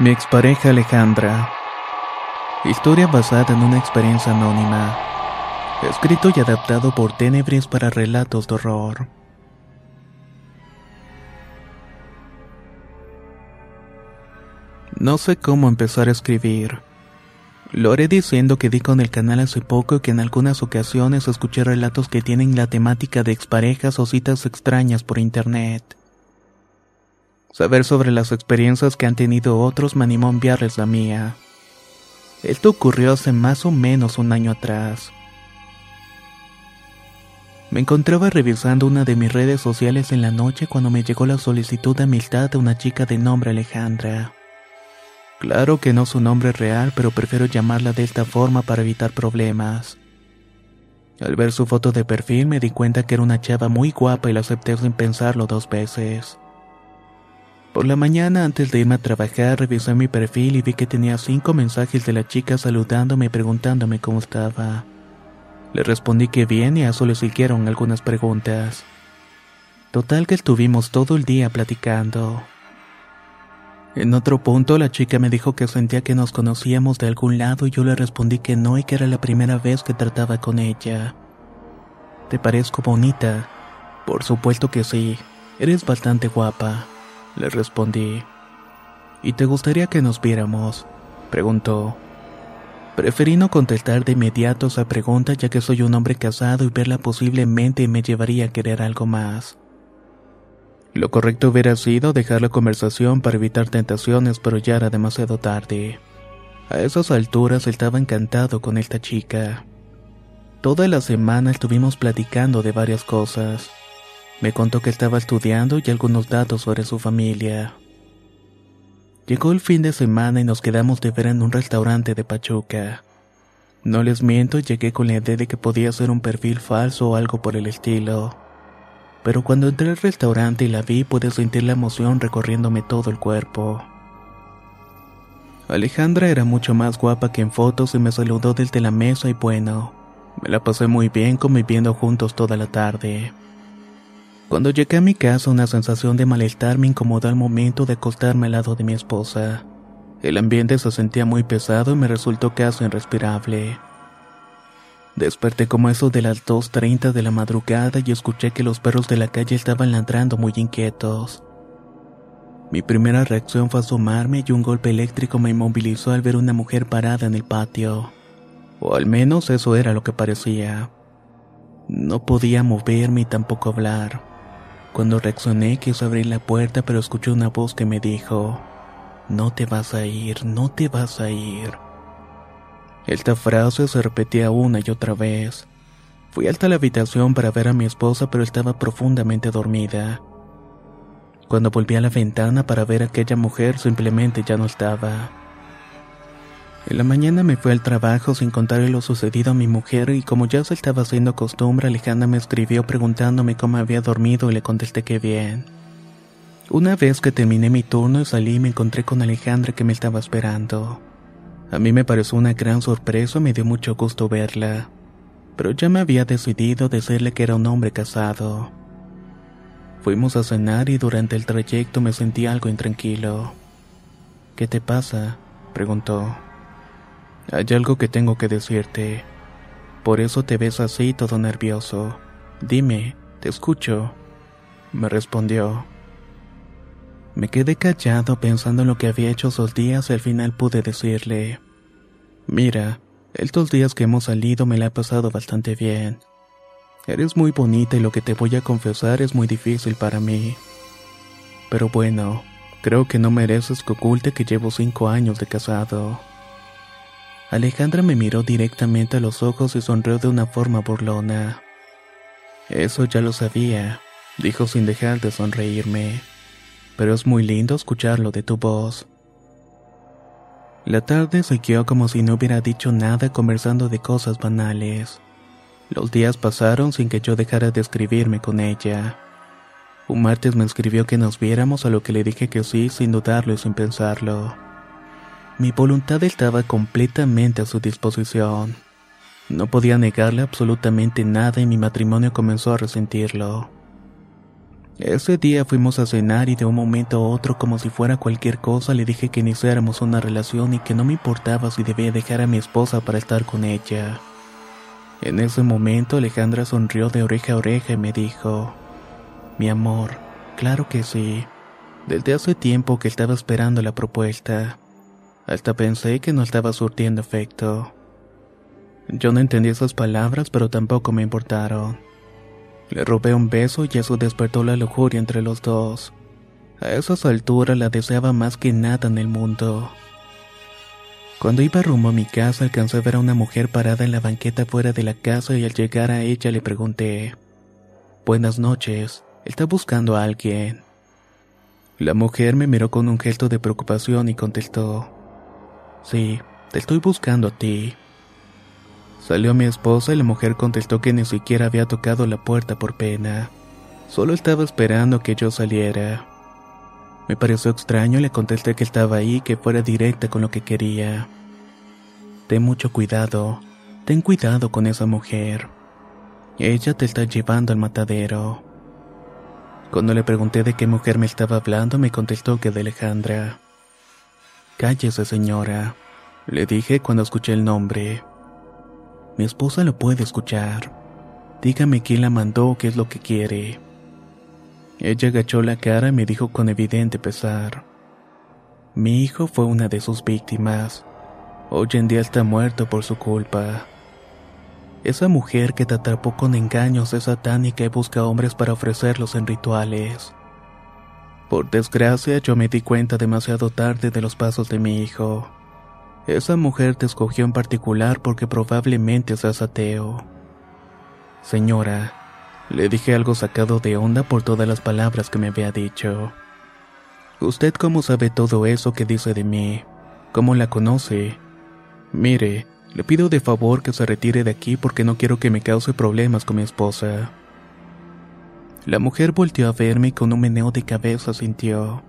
Mi expareja Alejandra. Historia basada en una experiencia anónima. Escrito y adaptado por Tenebris para relatos de horror. No sé cómo empezar a escribir. Lo haré diciendo que di con el canal hace poco y que en algunas ocasiones escuché relatos que tienen la temática de exparejas o citas extrañas por internet. Saber sobre las experiencias que han tenido otros me a enviarles la mía. Esto ocurrió hace más o menos un año atrás. Me encontraba revisando una de mis redes sociales en la noche cuando me llegó la solicitud de amistad de una chica de nombre Alejandra. Claro que no su nombre real, pero prefiero llamarla de esta forma para evitar problemas. Al ver su foto de perfil me di cuenta que era una chava muy guapa y la acepté sin pensarlo dos veces. Por la mañana antes de irme a trabajar revisé mi perfil y vi que tenía cinco mensajes de la chica saludándome y preguntándome cómo estaba. Le respondí que bien y a eso le siguieron algunas preguntas. Total que estuvimos todo el día platicando. En otro punto la chica me dijo que sentía que nos conocíamos de algún lado y yo le respondí que no y que era la primera vez que trataba con ella. ¿Te parezco bonita? Por supuesto que sí. Eres bastante guapa. Le respondí. ¿Y te gustaría que nos viéramos? Preguntó. Preferí no contestar de inmediato esa pregunta ya que soy un hombre casado y verla posiblemente me llevaría a querer algo más. Lo correcto hubiera sido dejar la conversación para evitar tentaciones, pero ya era demasiado tarde. A esas alturas estaba encantado con esta chica. Toda la semana estuvimos platicando de varias cosas. Me contó que estaba estudiando y algunos datos sobre su familia. Llegó el fin de semana y nos quedamos de ver en un restaurante de Pachuca. No les miento, llegué con la idea de que podía ser un perfil falso o algo por el estilo. Pero cuando entré al restaurante y la vi pude sentir la emoción recorriéndome todo el cuerpo. Alejandra era mucho más guapa que en fotos y me saludó desde la mesa y bueno, me la pasé muy bien conviviendo juntos toda la tarde. Cuando llegué a mi casa una sensación de malestar me incomodó al momento de acostarme al lado de mi esposa. El ambiente se sentía muy pesado y me resultó casi irrespirable. Desperté como eso de las 2.30 de la madrugada y escuché que los perros de la calle estaban ladrando muy inquietos. Mi primera reacción fue asomarme y un golpe eléctrico me inmovilizó al ver una mujer parada en el patio. O al menos eso era lo que parecía. No podía moverme y tampoco hablar. Cuando reaccioné quise abrir la puerta pero escuché una voz que me dijo, No te vas a ir, no te vas a ir. Esta frase se repetía una y otra vez. Fui hasta la habitación para ver a mi esposa pero estaba profundamente dormida. Cuando volví a la ventana para ver a aquella mujer simplemente ya no estaba. En la mañana me fui al trabajo sin contarle lo sucedido a mi mujer y como ya se estaba haciendo costumbre, Alejandra me escribió preguntándome cómo había dormido y le contesté que bien. Una vez que terminé mi turno y salí me encontré con Alejandra que me estaba esperando. A mí me pareció una gran sorpresa me dio mucho gusto verla, pero ya me había decidido decirle que era un hombre casado. Fuimos a cenar y durante el trayecto me sentí algo intranquilo. ¿Qué te pasa? preguntó. Hay algo que tengo que decirte. Por eso te ves así todo nervioso. Dime, te escucho. me respondió. Me quedé callado pensando en lo que había hecho esos días y al final pude decirle, mira, estos días que hemos salido me la he pasado bastante bien. Eres muy bonita y lo que te voy a confesar es muy difícil para mí. Pero bueno, creo que no mereces que oculte que llevo cinco años de casado. Alejandra me miró directamente a los ojos y sonrió de una forma burlona. Eso ya lo sabía, dijo sin dejar de sonreírme. Pero es muy lindo escucharlo de tu voz. La tarde siguió como si no hubiera dicho nada conversando de cosas banales. Los días pasaron sin que yo dejara de escribirme con ella. Un martes me escribió que nos viéramos a lo que le dije que sí sin dudarlo y sin pensarlo. Mi voluntad estaba completamente a su disposición. No podía negarle absolutamente nada y mi matrimonio comenzó a resentirlo. Ese día fuimos a cenar y de un momento a otro como si fuera cualquier cosa le dije que iniciáramos una relación y que no me importaba si debía dejar a mi esposa para estar con ella. En ese momento Alejandra sonrió de oreja a oreja y me dijo, Mi amor, claro que sí. Desde hace tiempo que estaba esperando la propuesta. Hasta pensé que no estaba surtiendo efecto. Yo no entendí esas palabras, pero tampoco me importaron. Le robé un beso y eso despertó la lujuria entre los dos. A esas alturas la deseaba más que nada en el mundo. Cuando iba rumbo a mi casa alcancé a ver a una mujer parada en la banqueta fuera de la casa y al llegar a ella le pregunté, Buenas noches, ¿está buscando a alguien? La mujer me miró con un gesto de preocupación y contestó, Sí, te estoy buscando a ti. Salió mi esposa y la mujer contestó que ni siquiera había tocado la puerta por pena. Solo estaba esperando que yo saliera. Me pareció extraño y le contesté que estaba ahí que fuera directa con lo que quería. Ten mucho cuidado, ten cuidado con esa mujer. Ella te está llevando al matadero. Cuando le pregunté de qué mujer me estaba hablando, me contestó que de Alejandra. Cállese, señora, le dije cuando escuché el nombre. Mi esposa lo puede escuchar. Dígame quién la mandó qué es lo que quiere. Ella agachó la cara y me dijo con evidente pesar. Mi hijo fue una de sus víctimas. Hoy en día está muerto por su culpa. Esa mujer que te atrapó con engaños es satánica y busca hombres para ofrecerlos en rituales. Por desgracia, yo me di cuenta demasiado tarde de los pasos de mi hijo. Esa mujer te escogió en particular porque probablemente seas ateo. Señora, le dije algo sacado de onda por todas las palabras que me había dicho. ¿Usted cómo sabe todo eso que dice de mí? ¿Cómo la conoce? Mire, le pido de favor que se retire de aquí porque no quiero que me cause problemas con mi esposa. La mujer volteó a verme y con un meneo de cabeza sintió.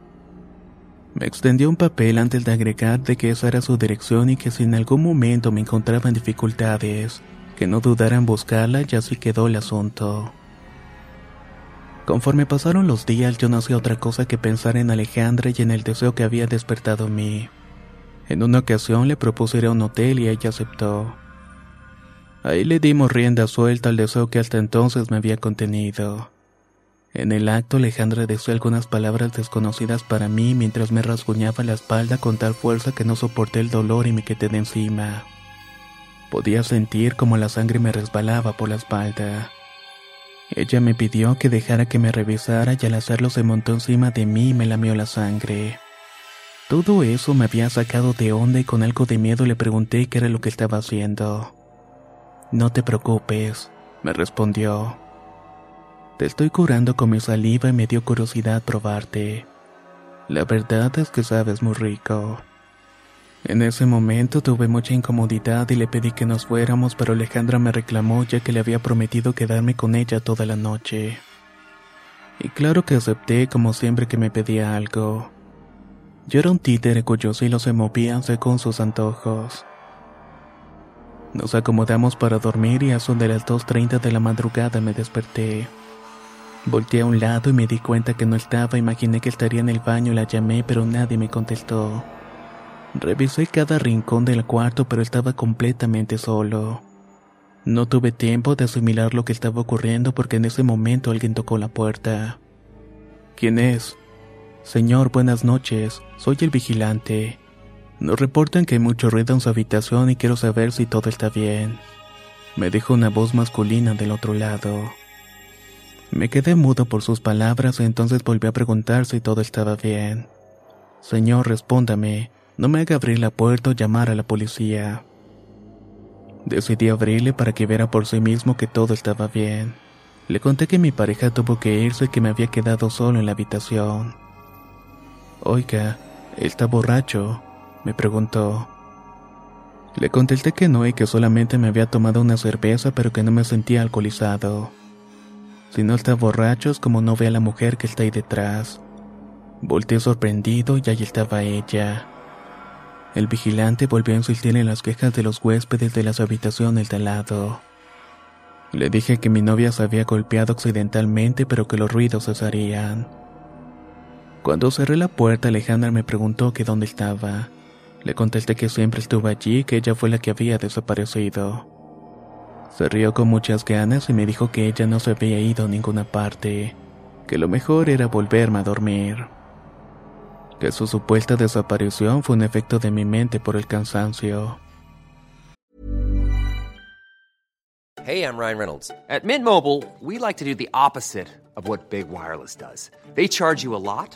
Me extendió un papel antes de agregar de que esa era su dirección y que si en algún momento me encontraba en dificultades, que no dudara en buscarla y así quedó el asunto. Conforme pasaron los días yo no hacía otra cosa que pensar en Alejandra y en el deseo que había despertado en mí. En una ocasión le propuse ir a un hotel y ella aceptó. Ahí le dimos rienda suelta al deseo que hasta entonces me había contenido. En el acto Alejandra deseó algunas palabras desconocidas para mí mientras me rasguñaba la espalda con tal fuerza que no soporté el dolor y me quedé de encima. Podía sentir como la sangre me resbalaba por la espalda. Ella me pidió que dejara que me revisara y al hacerlo se montó encima de mí y me lamió la sangre. Todo eso me había sacado de onda y con algo de miedo le pregunté qué era lo que estaba haciendo. No te preocupes, me respondió. Te estoy curando con mi saliva y me dio curiosidad probarte. La verdad es que sabes muy rico. En ese momento tuve mucha incomodidad y le pedí que nos fuéramos, pero Alejandra me reclamó ya que le había prometido quedarme con ella toda la noche. Y claro que acepté como siempre que me pedía algo. Yo era un títere cuyos hilos se movían según sus antojos. Nos acomodamos para dormir y a son de las 2.30 de la madrugada me desperté. Volteé a un lado y me di cuenta que no estaba, imaginé que estaría en el baño, la llamé, pero nadie me contestó. Revisé cada rincón del cuarto, pero estaba completamente solo. No tuve tiempo de asimilar lo que estaba ocurriendo porque en ese momento alguien tocó la puerta. ¿Quién es? Señor, buenas noches. Soy el vigilante. Nos reportan que hay mucho ruido en su habitación y quiero saber si todo está bien. Me dijo una voz masculina del otro lado. Me quedé mudo por sus palabras y entonces volví a preguntar si todo estaba bien. Señor, respóndame. No me haga abrir la puerta o llamar a la policía. Decidí abrirle para que viera por sí mismo que todo estaba bien. Le conté que mi pareja tuvo que irse y que me había quedado solo en la habitación. Oiga, ¿está borracho? me preguntó. Le contesté que no y que solamente me había tomado una cerveza pero que no me sentía alcoholizado. Si no está borracho es como no ve a la mujer que está ahí detrás. Volteé sorprendido y ahí estaba ella. El vigilante volvió a insistir en las quejas de los huéspedes de las habitaciones de lado. Le dije que mi novia se había golpeado accidentalmente pero que los ruidos cesarían. Cuando cerré la puerta Alejandra me preguntó dónde estaba. Le contesté que siempre estuvo allí que ella fue la que había desaparecido. Se rió con muchas ganas y me dijo que ella no se había ido a ninguna parte, que lo mejor era volverme a dormir. Que su supuesta desaparición fue un efecto de mi mente por el cansancio. Hey, I'm Ryan Reynolds. At Mint Mobile, we like to do the opposite of what Big Wireless does. They charge you a lot,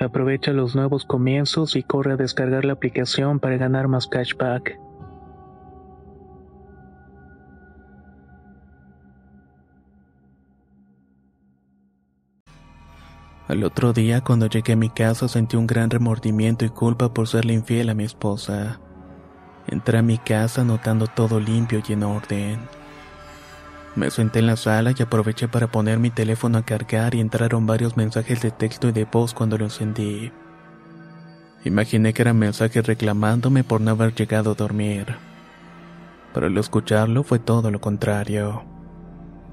Aprovecha los nuevos comienzos y corre a descargar la aplicación para ganar más cashback. Al otro día, cuando llegué a mi casa, sentí un gran remordimiento y culpa por serle infiel a mi esposa. Entré a mi casa notando todo limpio y en orden. Me senté en la sala y aproveché para poner mi teléfono a cargar y entraron varios mensajes de texto y de voz cuando lo encendí. Imaginé que eran mensajes reclamándome por no haber llegado a dormir. Pero al escucharlo fue todo lo contrario.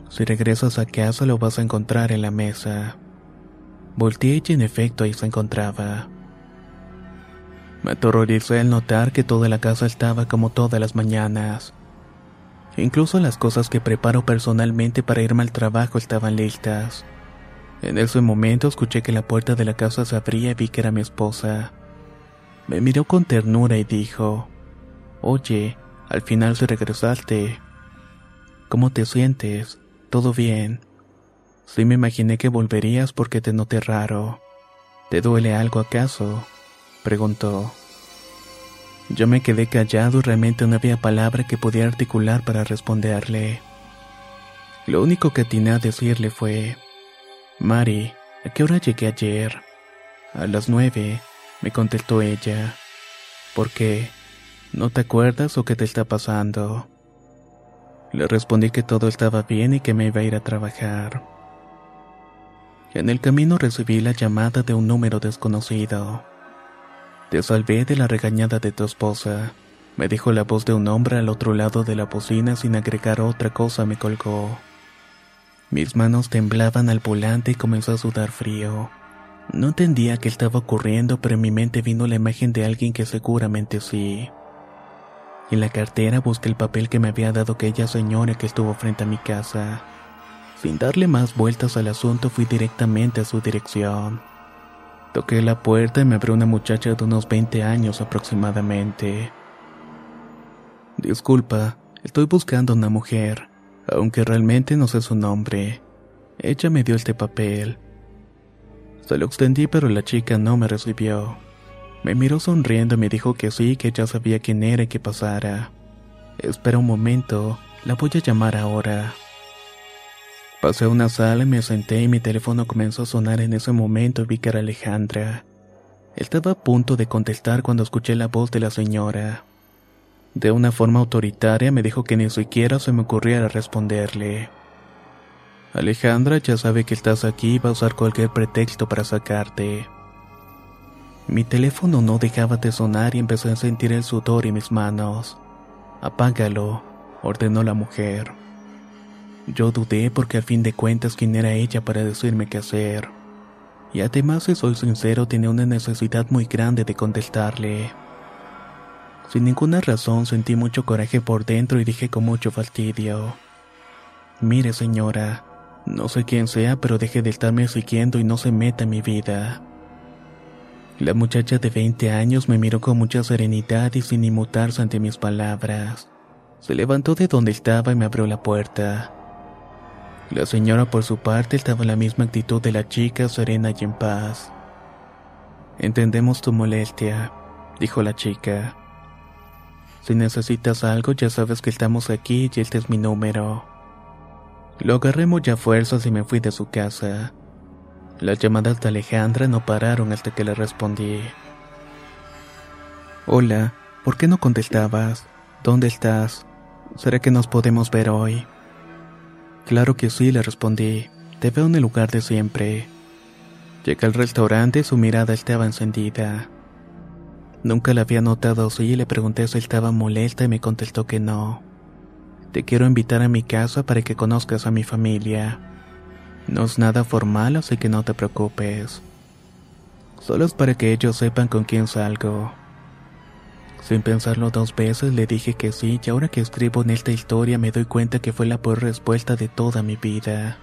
Si regresas a casa lo vas a encontrar en la mesa. Volteé y en efecto ahí se encontraba. Me aterroricé al notar que toda la casa estaba como todas las mañanas. Incluso las cosas que preparo personalmente para irme al trabajo estaban listas. En ese momento escuché que la puerta de la casa se abría y vi que era mi esposa. Me miró con ternura y dijo, Oye, al final se regresaste. ¿Cómo te sientes? ¿Todo bien? Sí me imaginé que volverías porque te noté raro. ¿Te duele algo acaso? preguntó. Yo me quedé callado y realmente no había palabra que pudiera articular para responderle. Lo único que atiné a decirle fue, Mari, ¿a qué hora llegué ayer? A las nueve, me contestó ella. ¿Por qué? ¿No te acuerdas o qué te está pasando? Le respondí que todo estaba bien y que me iba a ir a trabajar. En el camino recibí la llamada de un número desconocido. Te salvé de la regañada de tu esposa, me dijo la voz de un hombre al otro lado de la bocina sin agregar otra cosa me colgó. Mis manos temblaban al volante y comenzó a sudar frío. No entendía qué estaba ocurriendo, pero en mi mente vino la imagen de alguien que seguramente sí. En la cartera busqué el papel que me había dado aquella señora que estuvo frente a mi casa. Sin darle más vueltas al asunto fui directamente a su dirección. Toqué la puerta y me abrió una muchacha de unos 20 años aproximadamente. Disculpa, estoy buscando una mujer, aunque realmente no sé su nombre. Ella me dio este papel. Se lo extendí pero la chica no me recibió. Me miró sonriendo y me dijo que sí, que ya sabía quién era y que pasara. Espera un momento, la voy a llamar ahora. Pasé a una sala y me senté y mi teléfono comenzó a sonar en ese momento y vi que era Alejandra. Estaba a punto de contestar cuando escuché la voz de la señora. De una forma autoritaria me dijo que ni siquiera se me ocurriera responderle. Alejandra ya sabe que estás aquí y va a usar cualquier pretexto para sacarte. Mi teléfono no dejaba de sonar y empecé a sentir el sudor en mis manos. Apágalo, ordenó la mujer. Yo dudé porque al fin de cuentas quién era ella para decirme qué hacer. Y además, si soy sincero, tenía una necesidad muy grande de contestarle. Sin ninguna razón sentí mucho coraje por dentro y dije con mucho fastidio. Mire señora, no sé quién sea, pero deje de estarme siguiendo y no se meta en mi vida. La muchacha de 20 años me miró con mucha serenidad y sin inmutarse ante mis palabras. Se levantó de donde estaba y me abrió la puerta. La señora por su parte estaba en la misma actitud de la chica, serena y en paz. Entendemos tu molestia, dijo la chica. Si necesitas algo ya sabes que estamos aquí y este es mi número. Lo agarré mucha fuerzas y me fui de su casa. Las llamadas de Alejandra no pararon hasta que le respondí. Hola, ¿por qué no contestabas? ¿Dónde estás? ¿Será que nos podemos ver hoy? Claro que sí, le respondí. Te veo en el lugar de siempre. Llegué al restaurante y su mirada estaba encendida. Nunca la había notado así y le pregunté si estaba molesta y me contestó que no. Te quiero invitar a mi casa para que conozcas a mi familia. No es nada formal, así que no te preocupes. Solo es para que ellos sepan con quién salgo. Sin pensarlo dos veces le dije que sí y ahora que escribo en esta historia me doy cuenta que fue la peor respuesta de toda mi vida.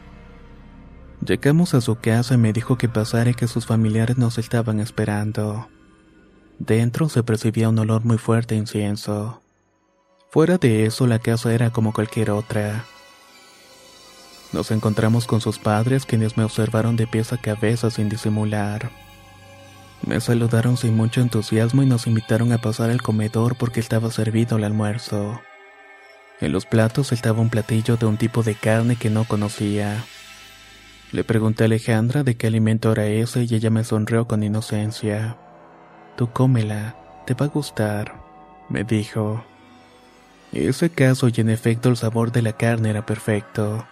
Llegamos a su casa y me dijo que pasara y que sus familiares nos estaban esperando. Dentro se percibía un olor muy fuerte a incienso. Fuera de eso la casa era como cualquier otra. Nos encontramos con sus padres quienes me observaron de pies a cabeza sin disimular. Me saludaron sin mucho entusiasmo y nos invitaron a pasar al comedor porque estaba servido el almuerzo. En los platos estaba un platillo de un tipo de carne que no conocía. Le pregunté a Alejandra de qué alimento era ese y ella me sonrió con inocencia. Tú cómela, te va a gustar, me dijo. Ese caso y en efecto el sabor de la carne era perfecto.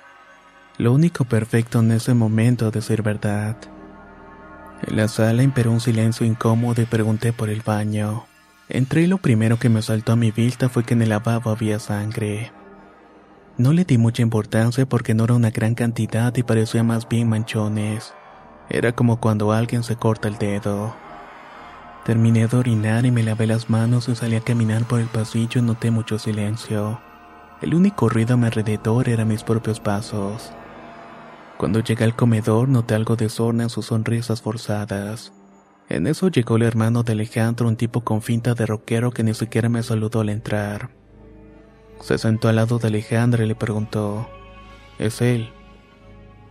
Lo único perfecto en ese momento, a decir verdad. En la sala imperó un silencio incómodo y pregunté por el baño. Entré y lo primero que me saltó a mi vista fue que en el lavabo había sangre. No le di mucha importancia porque no era una gran cantidad y parecía más bien manchones. Era como cuando alguien se corta el dedo. Terminé de orinar y me lavé las manos y salí a caminar por el pasillo y noté mucho silencio. El único ruido a mi alrededor eran mis propios pasos. Cuando llegué al comedor noté algo de sorna en sus sonrisas forzadas. En eso llegó el hermano de Alejandro, un tipo con finta de rockero que ni siquiera me saludó al entrar. Se sentó al lado de Alejandra y le preguntó, ¿es él?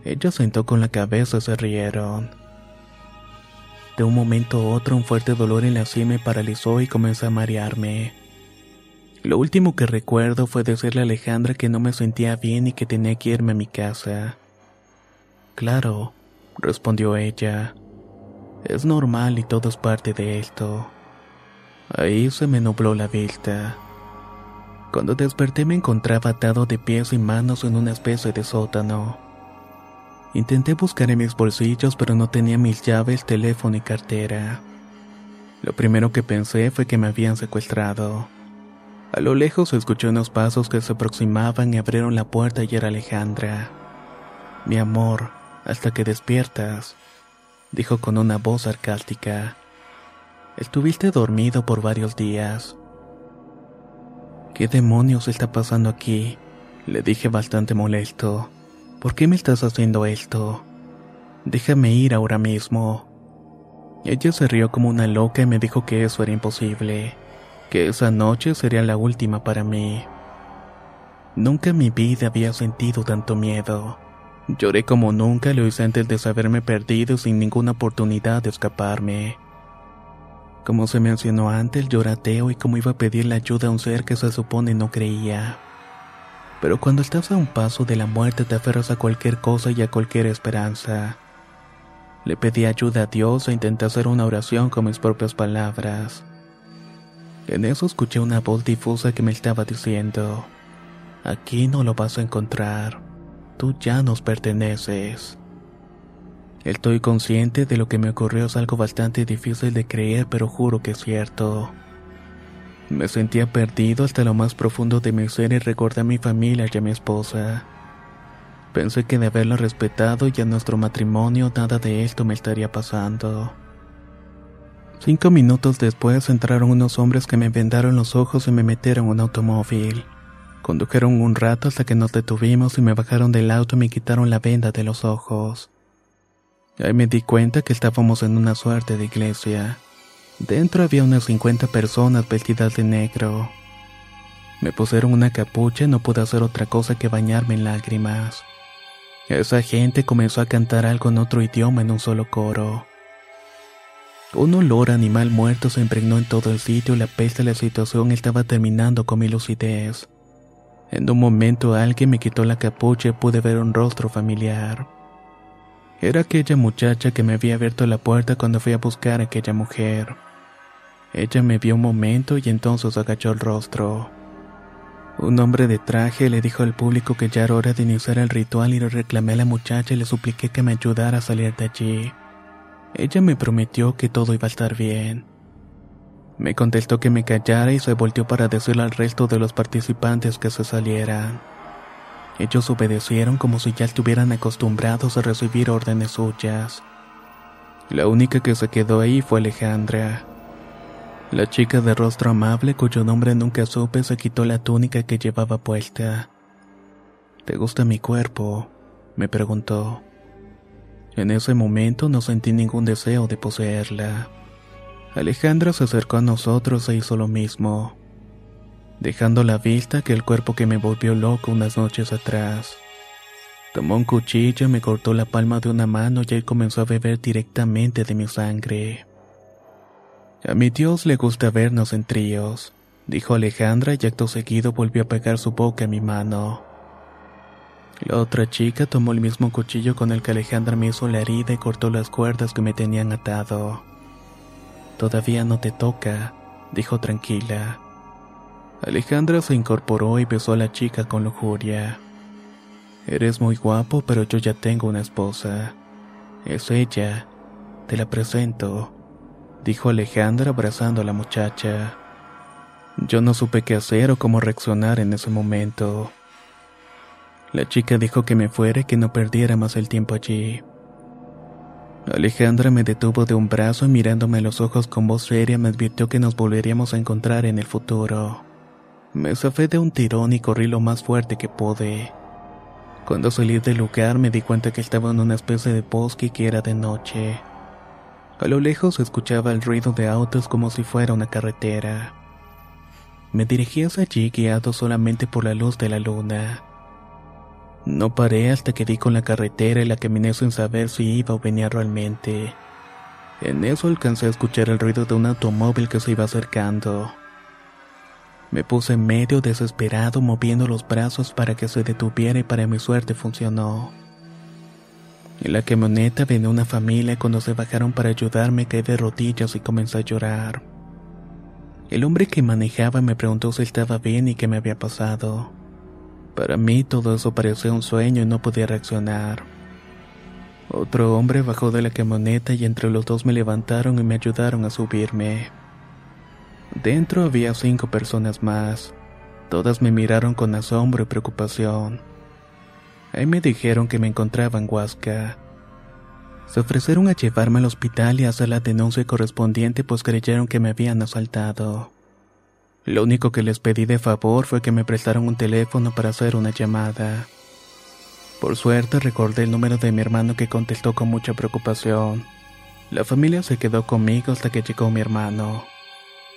Ella sentó con la cabeza y se rieron. De un momento a otro un fuerte dolor en la sien me paralizó y comencé a marearme. Lo último que recuerdo fue decirle a Alejandra que no me sentía bien y que tenía que irme a mi casa. Claro, respondió ella. Es normal y todo es parte de esto. Ahí se me nubló la vista. Cuando desperté me encontraba atado de pies y manos en una especie de sótano. Intenté buscar en mis bolsillos pero no tenía mis llaves, teléfono y cartera. Lo primero que pensé fue que me habían secuestrado. A lo lejos escuché unos pasos que se aproximaban y abrieron la puerta y era Alejandra. Mi amor, hasta que despiertas, dijo con una voz sarcástica. Estuviste dormido por varios días. ¿Qué demonios está pasando aquí? Le dije bastante molesto. ¿Por qué me estás haciendo esto? Déjame ir ahora mismo. Ella se rió como una loca y me dijo que eso era imposible que esa noche sería la última para mí. Nunca en mi vida había sentido tanto miedo. Lloré como nunca lo hice antes de saberme perdido sin ninguna oportunidad de escaparme. Como se mencionó antes, llorateo y como iba a pedirle ayuda a un ser que se supone no creía. Pero cuando estás a un paso de la muerte te aferras a cualquier cosa y a cualquier esperanza. Le pedí ayuda a Dios e intenté hacer una oración con mis propias palabras. En eso escuché una voz difusa que me estaba diciendo, aquí no lo vas a encontrar, tú ya nos perteneces. Estoy consciente de lo que me ocurrió es algo bastante difícil de creer, pero juro que es cierto. Me sentía perdido hasta lo más profundo de mi ser y recordé a mi familia y a mi esposa. Pensé que de haberlo respetado y a nuestro matrimonio nada de esto me estaría pasando. Cinco minutos después entraron unos hombres que me vendaron los ojos y me metieron en un automóvil. Condujeron un rato hasta que nos detuvimos y me bajaron del auto y me quitaron la venda de los ojos. Ahí me di cuenta que estábamos en una suerte de iglesia. Dentro había unas 50 personas vestidas de negro. Me pusieron una capucha y no pude hacer otra cosa que bañarme en lágrimas. Esa gente comenzó a cantar algo en otro idioma en un solo coro. Un olor animal muerto se impregnó en todo el sitio y la peste de la situación estaba terminando con mi lucidez. En un momento alguien me quitó la capucha y pude ver un rostro familiar. Era aquella muchacha que me había abierto la puerta cuando fui a buscar a aquella mujer. Ella me vio un momento y entonces agachó el rostro. Un hombre de traje le dijo al público que ya era hora de iniciar el ritual y le reclamé a la muchacha y le supliqué que me ayudara a salir de allí. Ella me prometió que todo iba a estar bien. Me contestó que me callara y se volteó para decirle al resto de los participantes que se salieran. Ellos obedecieron como si ya estuvieran acostumbrados a recibir órdenes suyas. La única que se quedó ahí fue Alejandra. La chica de rostro amable cuyo nombre nunca supe se quitó la túnica que llevaba puesta. ¿Te gusta mi cuerpo? me preguntó. En ese momento no sentí ningún deseo de poseerla. Alejandra se acercó a nosotros e hizo lo mismo, dejando la vista que el cuerpo que me volvió loco unas noches atrás. Tomó un cuchillo me cortó la palma de una mano y él comenzó a beber directamente de mi sangre. A mi Dios le gusta vernos en tríos, dijo Alejandra y acto seguido volvió a pegar su boca a mi mano. La otra chica tomó el mismo cuchillo con el que Alejandra me hizo la herida y cortó las cuerdas que me tenían atado. Todavía no te toca, dijo tranquila. Alejandra se incorporó y besó a la chica con lujuria. Eres muy guapo, pero yo ya tengo una esposa. Es ella. Te la presento, dijo Alejandra abrazando a la muchacha. Yo no supe qué hacer o cómo reaccionar en ese momento. La chica dijo que me fuera y que no perdiera más el tiempo allí. Alejandra me detuvo de un brazo y mirándome a los ojos con voz seria me advirtió que nos volveríamos a encontrar en el futuro. Me zafé de un tirón y corrí lo más fuerte que pude. Cuando salí del lugar me di cuenta que estaba en una especie de bosque y que era de noche. A lo lejos escuchaba el ruido de autos como si fuera una carretera. Me dirigí hacia allí guiado solamente por la luz de la luna. No paré hasta que di con la carretera y la caminé sin saber si iba o venía realmente. En eso alcancé a escuchar el ruido de un automóvil que se iba acercando. Me puse medio desesperado moviendo los brazos para que se detuviera y para mi suerte funcionó. En la camioneta venía una familia y cuando se bajaron para ayudarme caí de rodillas y comencé a llorar. El hombre que manejaba me preguntó si estaba bien y qué me había pasado. Para mí todo eso parecía un sueño y no podía reaccionar. Otro hombre bajó de la camioneta y entre los dos me levantaron y me ayudaron a subirme. Dentro había cinco personas más. Todas me miraron con asombro y preocupación. Ahí me dijeron que me encontraba en Huasca. Se ofrecieron a llevarme al hospital y hacer la denuncia correspondiente pues creyeron que me habían asaltado. Lo único que les pedí de favor fue que me prestaran un teléfono para hacer una llamada. Por suerte recordé el número de mi hermano que contestó con mucha preocupación. La familia se quedó conmigo hasta que llegó mi hermano.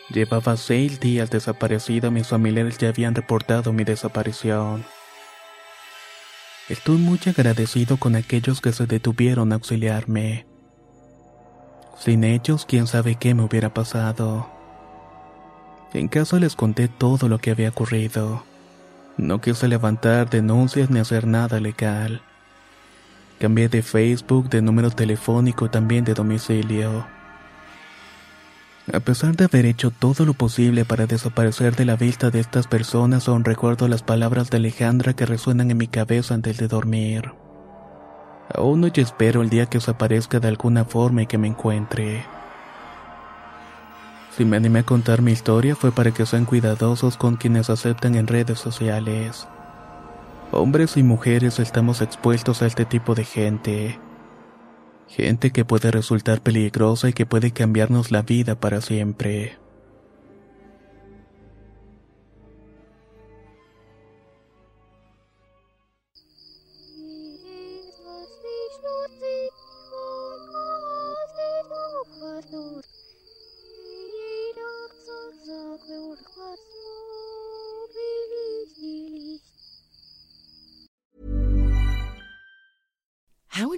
Llevaba seis días desaparecido mis familiares ya habían reportado mi desaparición. Estoy muy agradecido con aquellos que se detuvieron a auxiliarme. Sin ellos, quién sabe qué me hubiera pasado. En casa les conté todo lo que había ocurrido. No quise levantar denuncias ni hacer nada legal. Cambié de Facebook, de número telefónico, también de domicilio. A pesar de haber hecho todo lo posible para desaparecer de la vista de estas personas, aún recuerdo las palabras de Alejandra que resuenan en mi cabeza antes de dormir. Aún hoy espero el día que os aparezca de alguna forma y que me encuentre. Si me animé a contar mi historia fue para que sean cuidadosos con quienes aceptan en redes sociales. Hombres y mujeres estamos expuestos a este tipo de gente. Gente que puede resultar peligrosa y que puede cambiarnos la vida para siempre.